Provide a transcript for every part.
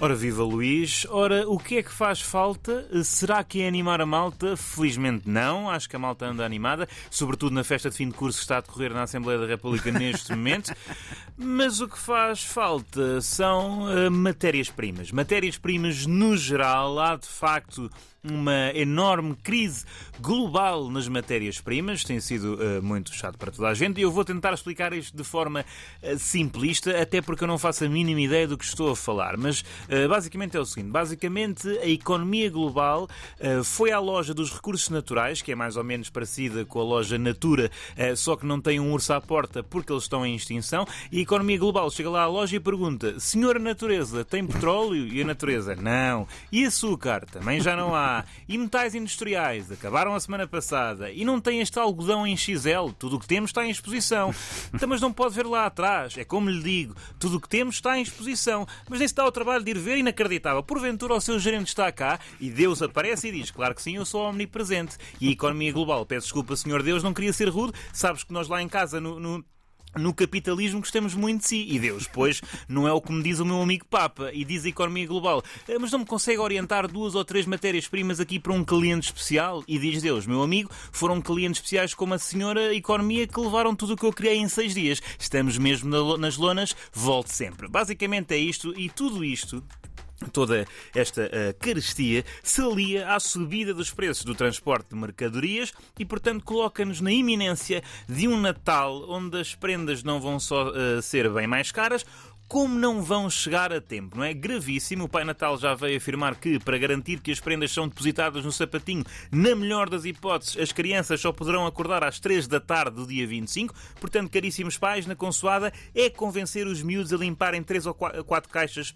Ora viva Luís, ora o que é que faz falta? Será que é animar a malta? Felizmente não, acho que a malta anda animada, sobretudo na festa de fim de curso que está a decorrer na Assembleia da República neste momento. Mas o que faz falta são uh, matérias-primas. Matérias-primas no geral, há de facto uma enorme crise global nas matérias-primas, tem sido uh, muito chato para toda a gente, e eu vou tentar explicar isto de forma uh, simplista, até porque eu não faço a mínima ideia do que estou a falar. Mas uh, basicamente é o seguinte: basicamente a economia global foi à loja dos recursos naturais, que é mais ou menos parecida com a loja Natura, só que não tem um urso à porta porque eles estão em extinção, e a economia global chega lá à loja e pergunta: Senhora Natureza, tem petróleo? E a natureza, não. E açúcar? Também já não há. E metais industriais acabaram a semana passada e não tem este algodão em XL. Tudo o que temos está em exposição. Então, mas não pode ver lá atrás. É como lhe digo, tudo o que temos está em exposição. Mas nem se dá o trabalho de ir ver inacreditável. Porventura o seu gerente está cá e Deus aparece e diz: Claro que sim, eu sou omnipresente. E a economia global, peço desculpa, senhor Deus, não queria ser rude. Sabes que nós lá em casa, no, no no capitalismo gostamos muito de si. E Deus, pois, não é o que me diz o meu amigo Papa e diz a economia global. Eh, mas não me consegue orientar duas ou três matérias-primas aqui para um cliente especial? E diz Deus, meu amigo, foram clientes especiais como a senhora economia que levaram tudo o que eu criei em seis dias. Estamos mesmo nas lonas, volte sempre. Basicamente é isto e tudo isto Toda esta uh, carestia se alia à subida dos preços do transporte de mercadorias e, portanto, coloca-nos na iminência de um Natal onde as prendas não vão só uh, ser bem mais caras, como não vão chegar a tempo, não é? Gravíssimo. O Pai Natal já veio afirmar que, para garantir que as prendas são depositadas no sapatinho, na melhor das hipóteses, as crianças só poderão acordar às 3 da tarde do dia 25. Portanto, caríssimos pais, na consoada é convencer os miúdos a limparem 3 ou 4 caixas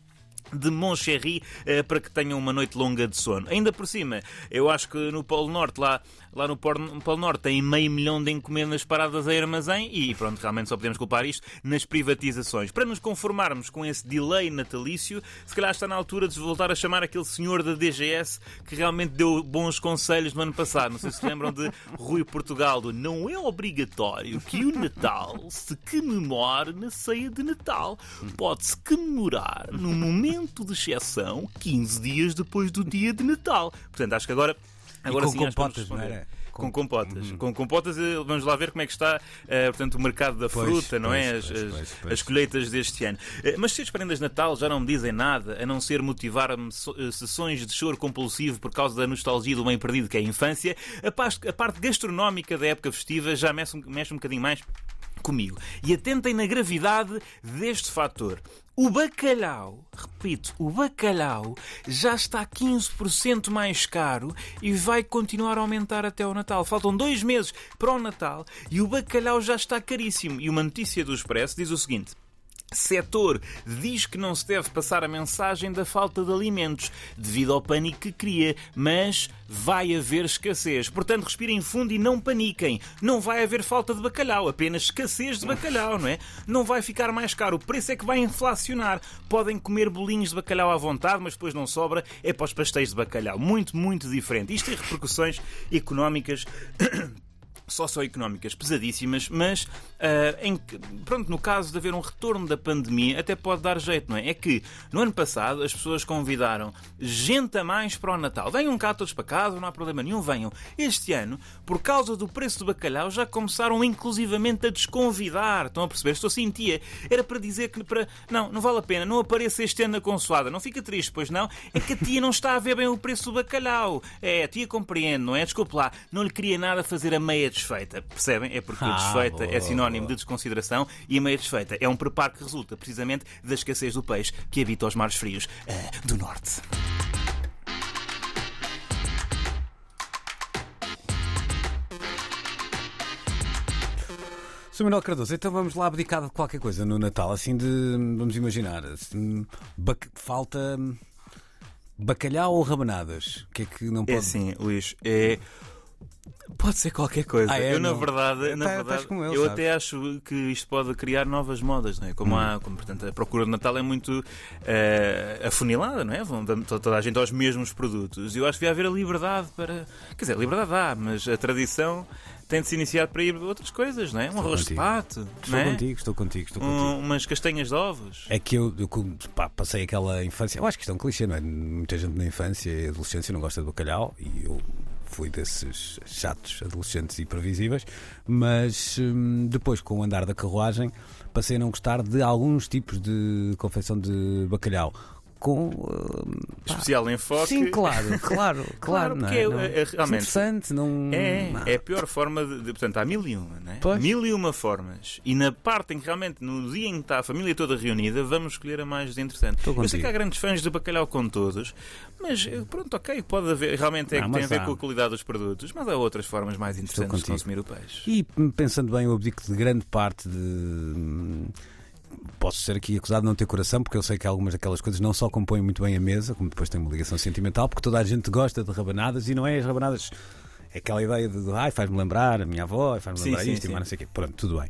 de Moncherry eh, para que tenham uma noite longa de sono. Ainda por cima, eu acho que no Polo Norte, lá, lá no Polo Norte, tem meio milhão de encomendas paradas a armazém e pronto, realmente só podemos culpar isto nas privatizações. Para nos conformarmos com esse delay natalício, se calhar está na altura de voltar a chamar aquele senhor da DGS que realmente deu bons conselhos no ano passado. Não sei se lembram de Rui Portugal, do não é obrigatório que o Natal se comemore na ceia de Natal. Pode-se comemorar no momento momento de exceção 15 dias depois do dia de Natal. Portanto, acho que agora. Agora e com sim, compotas, não era? Com, com compotas. Uhum. Com compotas, eh, vamos lá ver como é que está uh, portanto, o mercado da pois, fruta, não pois, é? As, pois, as, as, colheitas deste ano. Uh, mas se as prendas de Natal já não me dizem nada, a não ser motivar-me sessões de choro compulsivo por causa da nostalgia do bem perdido que é a infância, a parte, a parte gastronómica da época festiva já mexe, mexe um bocadinho mais comigo. E atentem na gravidade deste fator. O bacalhau, repito, o bacalhau já está 15% mais caro e vai continuar a aumentar até o Natal. Faltam dois meses para o Natal e o bacalhau já está caríssimo. E uma notícia do Expresso diz o seguinte: setor diz que não se deve passar a mensagem da falta de alimentos devido ao pânico que cria, mas vai haver escassez. Portanto, respirem fundo e não paniquem. Não vai haver falta de bacalhau, apenas escassez de bacalhau, não é? Não vai ficar mais caro, o preço é que vai inflacionar. Podem comer bolinhos de bacalhau à vontade, mas depois não sobra, é para os pastéis de bacalhau. Muito, muito diferente. Isto tem repercussões económicas socioeconómicas pesadíssimas, mas uh, em, pronto, no caso de haver um retorno da pandemia, até pode dar jeito, não é? É que no ano passado as pessoas convidaram gente a mais para o Natal. Venham cá todos para casa, não há problema nenhum, venham. Este ano, por causa do preço do bacalhau, já começaram inclusivamente a desconvidar. Estão a perceber? Estou assim, tia. Era para dizer que para. Não, não vale a pena, não apareça este ano na consoada. Não fica triste, pois não? É que a tia não está a ver bem o preço do bacalhau. É, a tia compreende, não é? Desculpe lá, não lhe queria nada fazer a meia desfeita. Percebem? É porque ah, desfeita boa, é sinónimo boa. de desconsideração e a meia desfeita é um preparo que resulta precisamente da escassez do peixe que habita os mares frios uh, do norte. Sr. Manuel Cardoso, então vamos lá abdicar de qualquer coisa no Natal, assim de. Vamos imaginar. Assim, falta. Bacalhau ou rabanadas? O que é que não é pode. É assim, Luís. É Pode ser qualquer coisa. Ah, é? eu, na Não. verdade, na Tá- verdade estás com ele, eu sabes? até acho que isto pode criar novas modas, não é? Como, há, como portanto, a procura de Natal é muito eh, afunilada, não é? Vão toda a gente aos mesmos produtos. E eu acho que devia haver a liberdade para. Quer dizer, liberdade há, mas a tradição tem de se iniciar para ir a outras coisas, não é? Um Estou arroz de pato, Estou não é? contigo, estou contigo, estou contigo. Um- umas castanhas de ovos. É que eu, eu pá, passei aquela infância. Eu acho que isto é um clichê, não é? Muita gente na infância e adolescência não gosta de bacalhau e eu fui desses chatos adolescentes e previsíveis, mas hum, depois, com o andar da carruagem, passei a não gostar de alguns tipos de confecção de bacalhau. Com. hum, pá, Especial enfoque. Sim, claro, claro, claro. Claro, não é? é- Não- é- é realmente- Interessante, não. É, não. é a pior forma de, de- Portanto, há mil e uma, não é? Pois. Mil e uma formas. E na parte em que realmente, no dia em que está a família toda reunida, vamos escolher a mais interessante. Eu sei que há grandes fãs de bacalhau com todos, mas eh, pronto, ok, pode haver. Realmente é Não, que tem a ver há. com a qualidade dos produtos, mas há outras formas mais interessantes de consumir o peixe. E pensando bem, eu abdico de grande parte de. Posso ser aqui acusado de não ter coração, porque eu sei que algumas daquelas coisas não só compõem muito bem a mesa, como depois tem uma ligação sentimental, porque toda a gente gosta de rabanadas e não é as rabanadas. É aquela ideia de, ai, faz-me lembrar a minha avó, faz-me Sim, lembrar sim, isto e sim. mais não sei o quê. Pronto, tudo bem.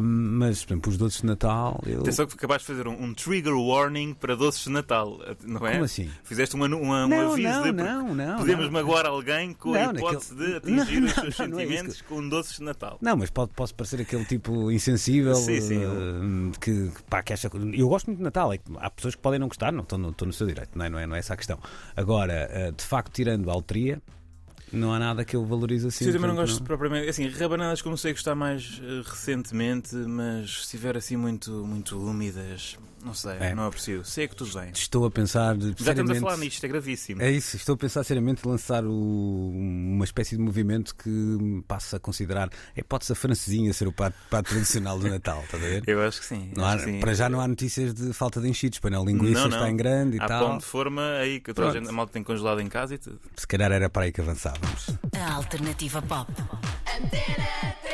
Hum, mas, por exemplo, os doces de Natal, eu. Atenção que acabaste de fazer um, um trigger warning para doces de Natal, não é? Como assim? Fizeste uma, uma, um Não, aviso não, de não, não, podemos não. magoar alguém com a Não, hipótese naquele- de atingir os seus é sentimentos com doces de Natal. Não, mas pode, posso parecer aquele tipo insensível Sim, sim. eh, que, pá, que acha. Eu gosto muito de Natal, é que há pessoas que podem não gostar, não estou no, estou no seu direito, não é, não, é, não é essa a questão. Agora, eh, de facto, tirando a alteria, não há nada que eu valorize assim. Sim, eu também não gosto propriamente. Assim, rabanadas comecei a gostar mais eh, recentemente, mas se estiver assim muito, muito úmidas, não sei, É. não aprecio. Sei que tudo bem. Estou a pensar. Já estamos a falar nisto, é gravíssimo. É isso, estou a pensar seriamente lançar o- uma espécie de movimento que me passa a considerar. É, pode-se a francesinha ser o prato, prato tradicional do Natal, estás a ver? Eu acho que sim. Não acho há- que sim. para já não há notícias de falta de enchidos, para não, linguiça Não, não. está em grande e Há tal. pão de forma aí que a, gente, a malta tem congelado em casa e tudo. Se calhar era para aí que avançávamos. A alternativa pop. Antena